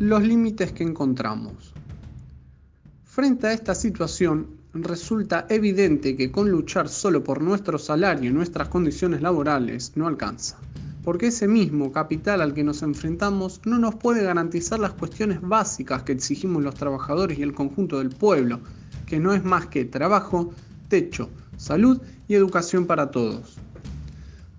los límites que encontramos. Frente a esta situación, resulta evidente que con luchar solo por nuestro salario y nuestras condiciones laborales no alcanza, porque ese mismo capital al que nos enfrentamos no nos puede garantizar las cuestiones básicas que exigimos los trabajadores y el conjunto del pueblo, que no es más que trabajo, techo, salud y educación para todos.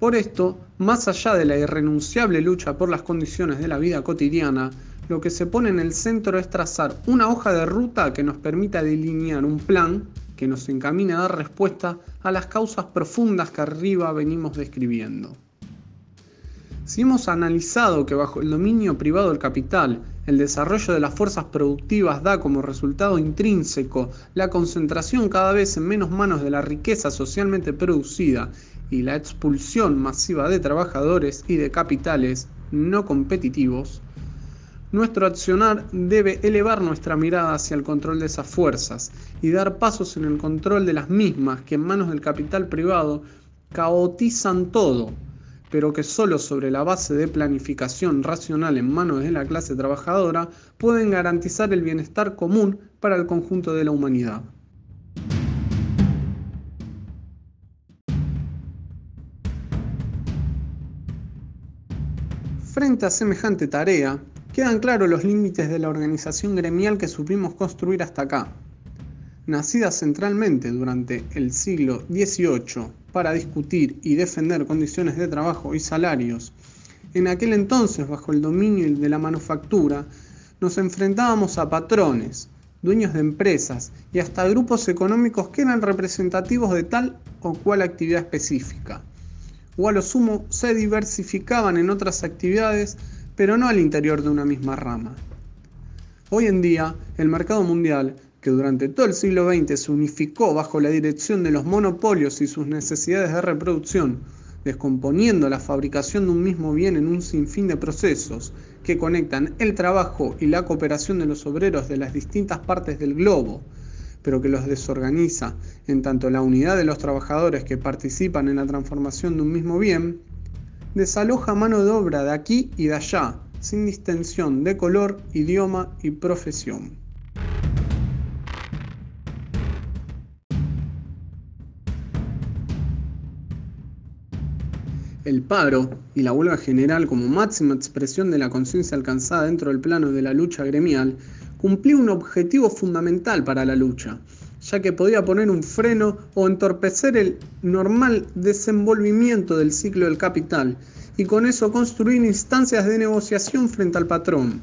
Por esto, más allá de la irrenunciable lucha por las condiciones de la vida cotidiana, lo que se pone en el centro es trazar una hoja de ruta que nos permita delinear un plan que nos encamine a dar respuesta a las causas profundas que arriba venimos describiendo. Si hemos analizado que bajo el dominio privado del capital, el desarrollo de las fuerzas productivas da como resultado intrínseco la concentración cada vez en menos manos de la riqueza socialmente producida y la expulsión masiva de trabajadores y de capitales no competitivos, nuestro accionar debe elevar nuestra mirada hacia el control de esas fuerzas y dar pasos en el control de las mismas que en manos del capital privado caotizan todo, pero que solo sobre la base de planificación racional en manos de la clase trabajadora pueden garantizar el bienestar común para el conjunto de la humanidad. Frente a semejante tarea, quedan claros los límites de la organización gremial que supimos construir hasta acá. Nacida centralmente durante el siglo XVIII para discutir y defender condiciones de trabajo y salarios, en aquel entonces bajo el dominio de la manufactura, nos enfrentábamos a patrones, dueños de empresas y hasta grupos económicos que eran representativos de tal o cual actividad específica. O a lo sumo se diversificaban en otras actividades pero no al interior de una misma rama. Hoy en día, el mercado mundial, que durante todo el siglo XX se unificó bajo la dirección de los monopolios y sus necesidades de reproducción, descomponiendo la fabricación de un mismo bien en un sinfín de procesos que conectan el trabajo y la cooperación de los obreros de las distintas partes del globo, pero que los desorganiza en tanto la unidad de los trabajadores que participan en la transformación de un mismo bien, desaloja mano de obra de aquí y de allá, sin distinción de color, idioma y profesión. El paro y la huelga general como máxima expresión de la conciencia alcanzada dentro del plano de la lucha gremial cumplió un objetivo fundamental para la lucha, ya que podía poner un freno o entorpecer el normal desenvolvimiento del ciclo del capital y con eso construir instancias de negociación frente al patrón.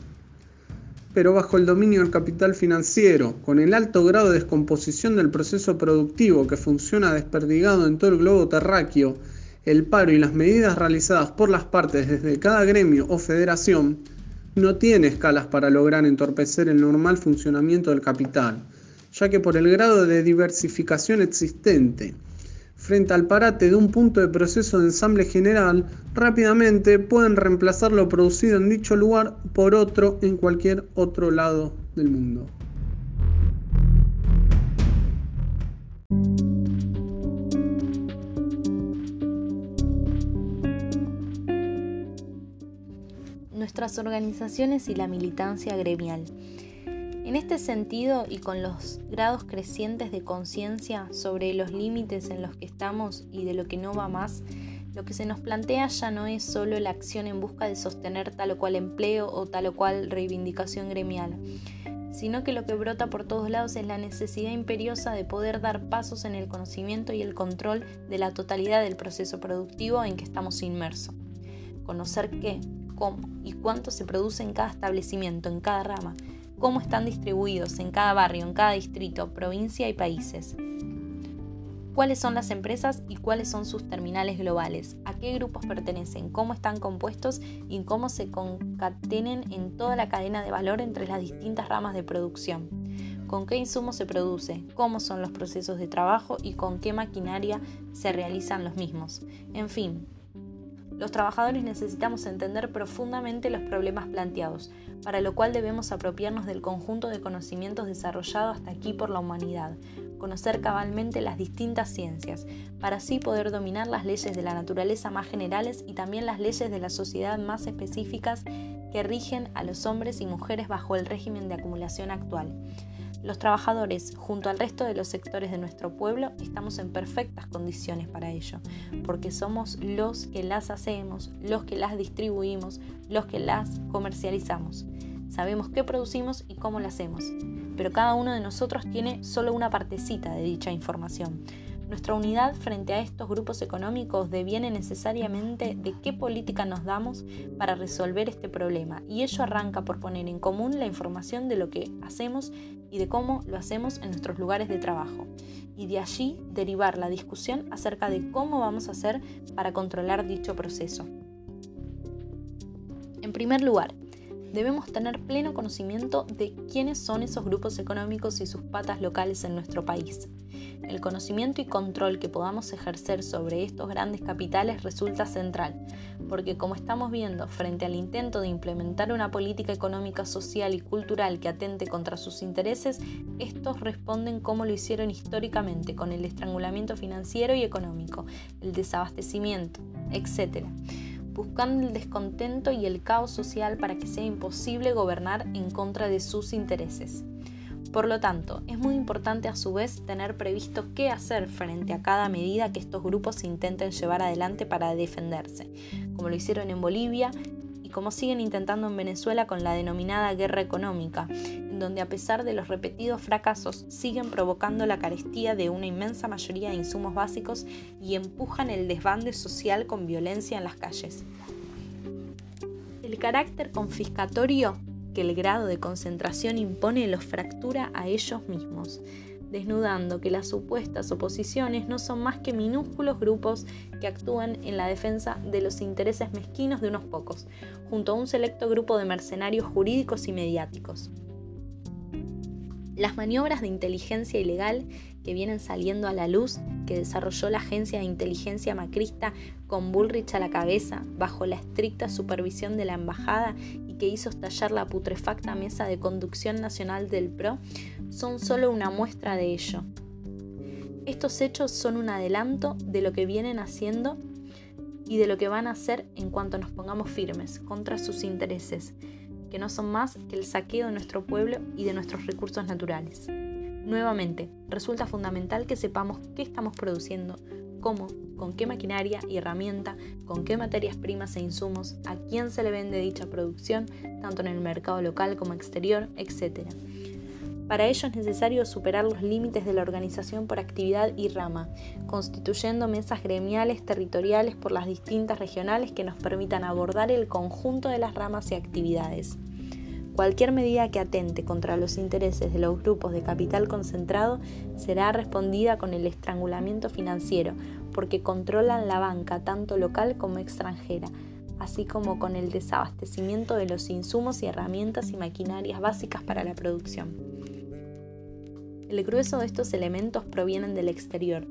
Pero bajo el dominio del capital financiero, con el alto grado de descomposición del proceso productivo que funciona desperdigado en todo el globo terráqueo, el paro y las medidas realizadas por las partes desde cada gremio o federación no tiene escalas para lograr entorpecer el normal funcionamiento del capital ya que por el grado de diversificación existente frente al parate de un punto de proceso de ensamble general, rápidamente pueden reemplazar lo producido en dicho lugar por otro en cualquier otro lado del mundo. Nuestras organizaciones y la militancia gremial. En este sentido y con los grados crecientes de conciencia sobre los límites en los que estamos y de lo que no va más, lo que se nos plantea ya no es solo la acción en busca de sostener tal o cual empleo o tal o cual reivindicación gremial, sino que lo que brota por todos lados es la necesidad imperiosa de poder dar pasos en el conocimiento y el control de la totalidad del proceso productivo en que estamos inmersos. Conocer qué, cómo y cuánto se produce en cada establecimiento, en cada rama, cómo están distribuidos en cada barrio, en cada distrito, provincia y países. Cuáles son las empresas y cuáles son sus terminales globales, a qué grupos pertenecen, cómo están compuestos y cómo se concatenen en toda la cadena de valor entre las distintas ramas de producción con qué insumos se produce, cómo son los procesos de trabajo y con qué maquinaria se realizan los mismos. En fin, los trabajadores necesitamos entender profundamente los problemas planteados, para lo cual debemos apropiarnos del conjunto de conocimientos desarrollados hasta aquí por la humanidad, conocer cabalmente las distintas ciencias, para así poder dominar las leyes de la naturaleza más generales y también las leyes de la sociedad más específicas que rigen a los hombres y mujeres bajo el régimen de acumulación actual. Los trabajadores, junto al resto de los sectores de nuestro pueblo, estamos en perfectas condiciones para ello, porque somos los que las hacemos, los que las distribuimos, los que las comercializamos. Sabemos qué producimos y cómo lo hacemos, pero cada uno de nosotros tiene solo una partecita de dicha información. Nuestra unidad frente a estos grupos económicos deviene necesariamente de qué política nos damos para resolver este problema y ello arranca por poner en común la información de lo que hacemos y de cómo lo hacemos en nuestros lugares de trabajo y de allí derivar la discusión acerca de cómo vamos a hacer para controlar dicho proceso. En primer lugar, debemos tener pleno conocimiento de quiénes son esos grupos económicos y sus patas locales en nuestro país. El conocimiento y control que podamos ejercer sobre estos grandes capitales resulta central, porque como estamos viendo, frente al intento de implementar una política económica, social y cultural que atente contra sus intereses, estos responden como lo hicieron históricamente, con el estrangulamiento financiero y económico, el desabastecimiento, etc buscando el descontento y el caos social para que sea imposible gobernar en contra de sus intereses. Por lo tanto, es muy importante a su vez tener previsto qué hacer frente a cada medida que estos grupos intenten llevar adelante para defenderse, como lo hicieron en Bolivia y como siguen intentando en Venezuela con la denominada guerra económica, en donde a pesar de los repetidos fracasos siguen provocando la carestía de una inmensa mayoría de insumos básicos y empujan el desbande social con violencia en las calles. El carácter confiscatorio que el grado de concentración impone los fractura a ellos mismos, desnudando que las supuestas oposiciones no son más que minúsculos grupos que actúan en la defensa de los intereses mezquinos de unos pocos, junto a un selecto grupo de mercenarios jurídicos y mediáticos. Las maniobras de inteligencia ilegal que vienen saliendo a la luz que desarrolló la agencia de inteligencia macrista con Bullrich a la cabeza, bajo la estricta supervisión de la embajada y que hizo estallar la putrefacta mesa de conducción nacional del PRO, son solo una muestra de ello. Estos hechos son un adelanto de lo que vienen haciendo y de lo que van a hacer en cuanto nos pongamos firmes contra sus intereses, que no son más que el saqueo de nuestro pueblo y de nuestros recursos naturales. Nuevamente, resulta fundamental que sepamos qué estamos produciendo, cómo, con qué maquinaria y herramienta, con qué materias primas e insumos, a quién se le vende dicha producción, tanto en el mercado local como exterior, etc. Para ello es necesario superar los límites de la organización por actividad y rama, constituyendo mesas gremiales territoriales por las distintas regionales que nos permitan abordar el conjunto de las ramas y actividades. Cualquier medida que atente contra los intereses de los grupos de capital concentrado será respondida con el estrangulamiento financiero, porque controlan la banca tanto local como extranjera, así como con el desabastecimiento de los insumos y herramientas y maquinarias básicas para la producción. El grueso de estos elementos provienen del exterior,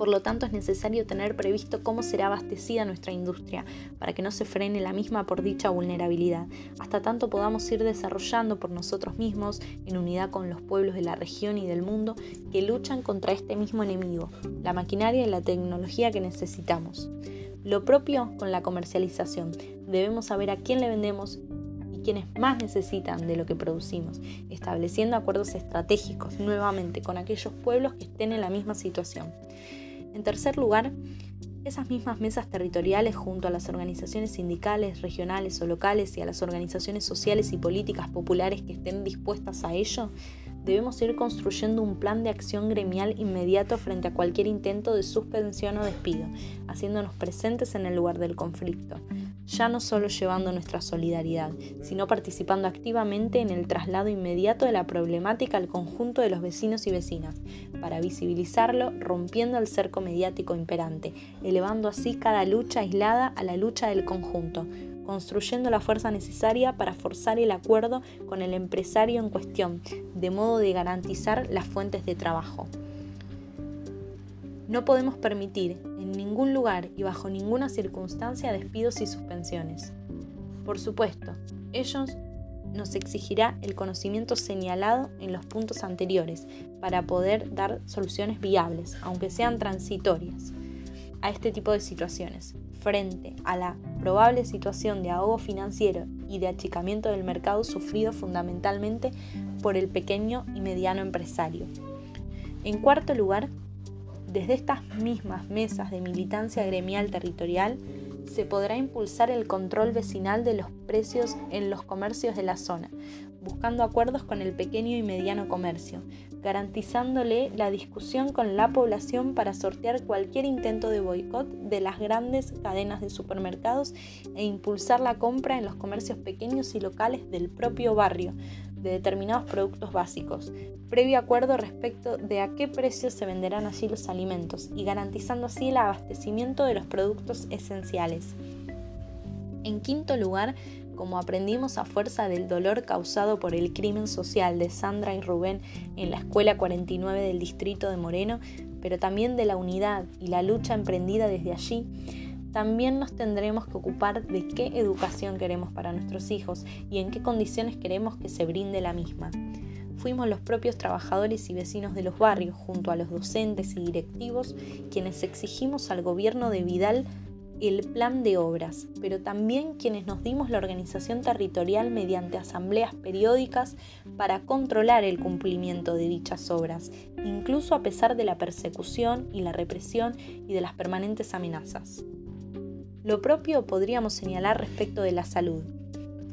por lo tanto, es necesario tener previsto cómo será abastecida nuestra industria para que no se frene la misma por dicha vulnerabilidad, hasta tanto podamos ir desarrollando por nosotros mismos, en unidad con los pueblos de la región y del mundo, que luchan contra este mismo enemigo, la maquinaria y la tecnología que necesitamos. Lo propio con la comercialización. Debemos saber a quién le vendemos y quienes más necesitan de lo que producimos, estableciendo acuerdos estratégicos nuevamente con aquellos pueblos que estén en la misma situación. En tercer lugar, esas mismas mesas territoriales junto a las organizaciones sindicales, regionales o locales y a las organizaciones sociales y políticas populares que estén dispuestas a ello, debemos ir construyendo un plan de acción gremial inmediato frente a cualquier intento de suspensión o despido, haciéndonos presentes en el lugar del conflicto, ya no solo llevando nuestra solidaridad, sino participando activamente en el traslado inmediato de la problemática al conjunto de los vecinos y vecinas, para visibilizarlo rompiendo el cerco mediático imperante, elevando así cada lucha aislada a la lucha del conjunto, construyendo la fuerza necesaria para forzar el acuerdo con el empresario en cuestión, de modo de garantizar las fuentes de trabajo. No podemos permitir en ningún lugar y bajo ninguna circunstancia despidos y suspensiones. Por supuesto, ellos nos exigirá el conocimiento señalado en los puntos anteriores para poder dar soluciones viables, aunque sean transitorias, a este tipo de situaciones. Frente a la probable situación de ahogo financiero y de achicamiento del mercado sufrido fundamentalmente por el pequeño y mediano empresario. En cuarto lugar, desde estas mismas mesas de militancia gremial territorial, se podrá impulsar el control vecinal de los precios en los comercios de la zona, buscando acuerdos con el pequeño y mediano comercio, garantizándole la discusión con la población para sortear cualquier intento de boicot de las grandes cadenas de supermercados e impulsar la compra en los comercios pequeños y locales del propio barrio, de determinados productos básicos, previo acuerdo respecto de a qué precio se venderán allí los alimentos y garantizando así el abastecimiento de los productos esenciales. En quinto lugar, como aprendimos a fuerza del dolor causado por el crimen social de Sandra y Rubén en la Escuela 49 del Distrito de Moreno, pero también de la unidad y la lucha emprendida desde allí, también nos tendremos que ocupar de qué educación queremos para nuestros hijos y en qué condiciones queremos que se brinde la misma. Fuimos los propios trabajadores y vecinos de los barrios, junto a los docentes y directivos, quienes exigimos al gobierno de Vidal el plan de obras, pero también quienes nos dimos la organización territorial mediante asambleas periódicas para controlar el cumplimiento de dichas obras, incluso a pesar de la persecución y la represión y de las permanentes amenazas. Lo propio podríamos señalar respecto de la salud.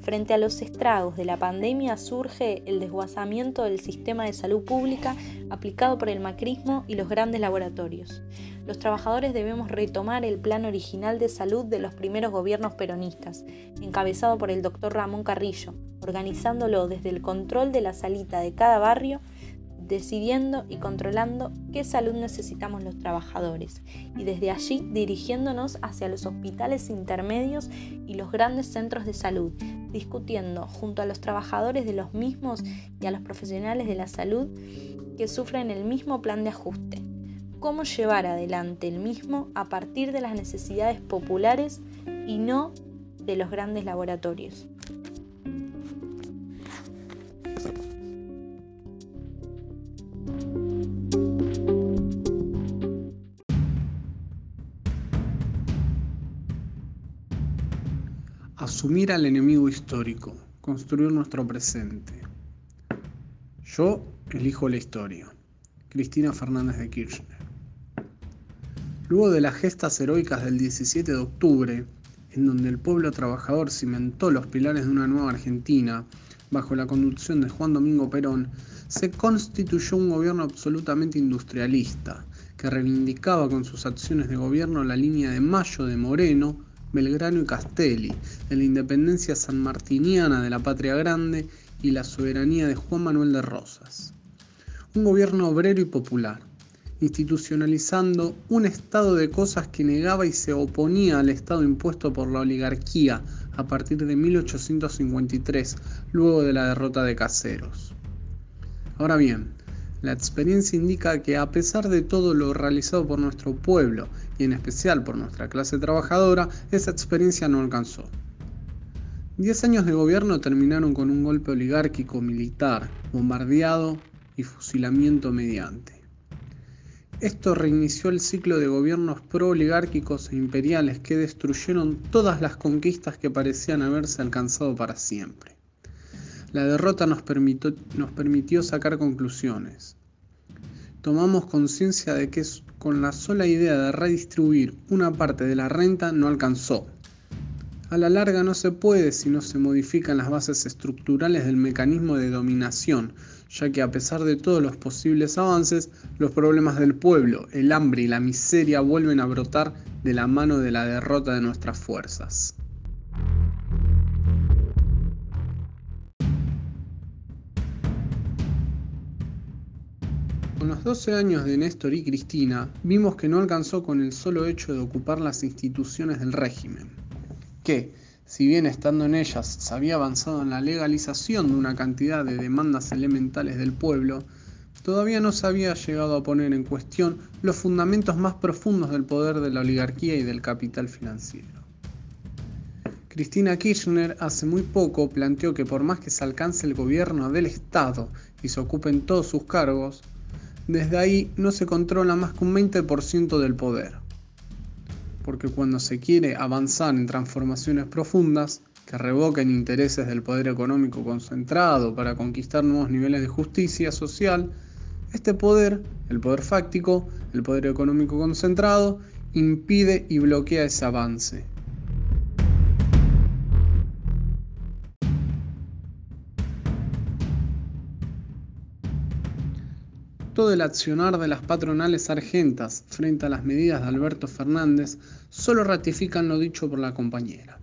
Frente a los estragos de la pandemia surge el desguazamiento del sistema de salud pública aplicado por el macrismo y los grandes laboratorios. Los trabajadores debemos retomar el plan original de salud de los primeros gobiernos peronistas, encabezado por el doctor Ramón Carrillo, organizándolo desde el control de la salita de cada barrio decidiendo y controlando qué salud necesitamos los trabajadores y desde allí dirigiéndonos hacia los hospitales intermedios y los grandes centros de salud, discutiendo junto a los trabajadores de los mismos y a los profesionales de la salud que sufren el mismo plan de ajuste, cómo llevar adelante el mismo a partir de las necesidades populares y no de los grandes laboratorios. Asumir al enemigo histórico, construir nuestro presente. Yo elijo la historia. Cristina Fernández de Kirchner. Luego de las gestas heroicas del 17 de octubre, en donde el pueblo trabajador cimentó los pilares de una nueva Argentina, bajo la conducción de Juan Domingo Perón, se constituyó un gobierno absolutamente industrialista, que reivindicaba con sus acciones de gobierno la línea de Mayo de Moreno, Belgrano y Castelli, de la independencia sanmartiniana de la Patria Grande y la soberanía de Juan Manuel de Rosas. Un gobierno obrero y popular, institucionalizando un estado de cosas que negaba y se oponía al estado impuesto por la oligarquía a partir de 1853, luego de la derrota de Caseros. Ahora bien, la experiencia indica que a pesar de todo lo realizado por nuestro pueblo y en especial por nuestra clase trabajadora, esa experiencia no alcanzó. Diez años de gobierno terminaron con un golpe oligárquico militar, bombardeado y fusilamiento mediante. Esto reinició el ciclo de gobiernos pro-oligárquicos e imperiales que destruyeron todas las conquistas que parecían haberse alcanzado para siempre. La derrota nos permitió, nos permitió sacar conclusiones. Tomamos conciencia de que con la sola idea de redistribuir una parte de la renta no alcanzó. A la larga no se puede si no se modifican las bases estructurales del mecanismo de dominación, ya que a pesar de todos los posibles avances, los problemas del pueblo, el hambre y la miseria vuelven a brotar de la mano de la derrota de nuestras fuerzas. Los 12 años de Néstor y Cristina, vimos que no alcanzó con el solo hecho de ocupar las instituciones del régimen, que, si bien estando en ellas se había avanzado en la legalización de una cantidad de demandas elementales del pueblo, todavía no se había llegado a poner en cuestión los fundamentos más profundos del poder de la oligarquía y del capital financiero. Cristina Kirchner hace muy poco planteó que por más que se alcance el gobierno del Estado y se ocupen todos sus cargos, desde ahí no se controla más que un 20% del poder. Porque cuando se quiere avanzar en transformaciones profundas, que revoquen intereses del poder económico concentrado para conquistar nuevos niveles de justicia social, este poder, el poder fáctico, el poder económico concentrado, impide y bloquea ese avance. Todo el accionar de las patronales argentas frente a las medidas de Alberto Fernández solo ratifican lo dicho por la compañera.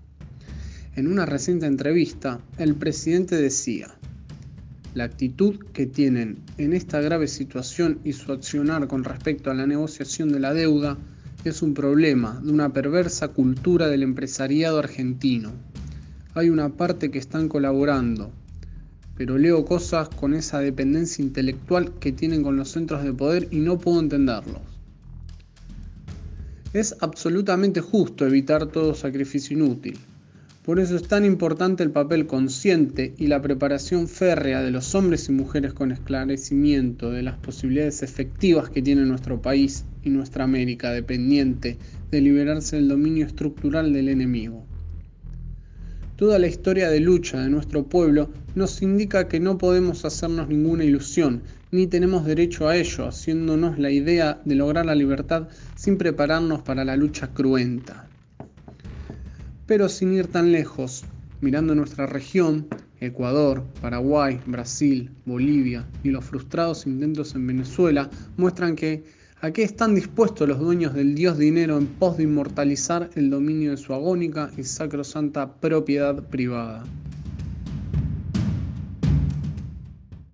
En una reciente entrevista, el presidente decía, la actitud que tienen en esta grave situación y su accionar con respecto a la negociación de la deuda es un problema de una perversa cultura del empresariado argentino. Hay una parte que están colaborando, pero leo cosas con esa dependencia intelectual que tienen con los centros de poder y no puedo entenderlos. Es absolutamente justo evitar todo sacrificio inútil. Por eso es tan importante el papel consciente y la preparación férrea de los hombres y mujeres con esclarecimiento de las posibilidades efectivas que tiene nuestro país y nuestra América dependiente de liberarse del dominio estructural del enemigo. La historia de lucha de nuestro pueblo nos indica que no podemos hacernos ninguna ilusión, ni tenemos derecho a ello, haciéndonos la idea de lograr la libertad sin prepararnos para la lucha cruenta. Pero sin ir tan lejos, mirando nuestra región, Ecuador, Paraguay, Brasil, Bolivia y los frustrados intentos en Venezuela muestran que ¿A qué están dispuestos los dueños del dios dinero en pos de inmortalizar el dominio de su agónica y sacrosanta propiedad privada?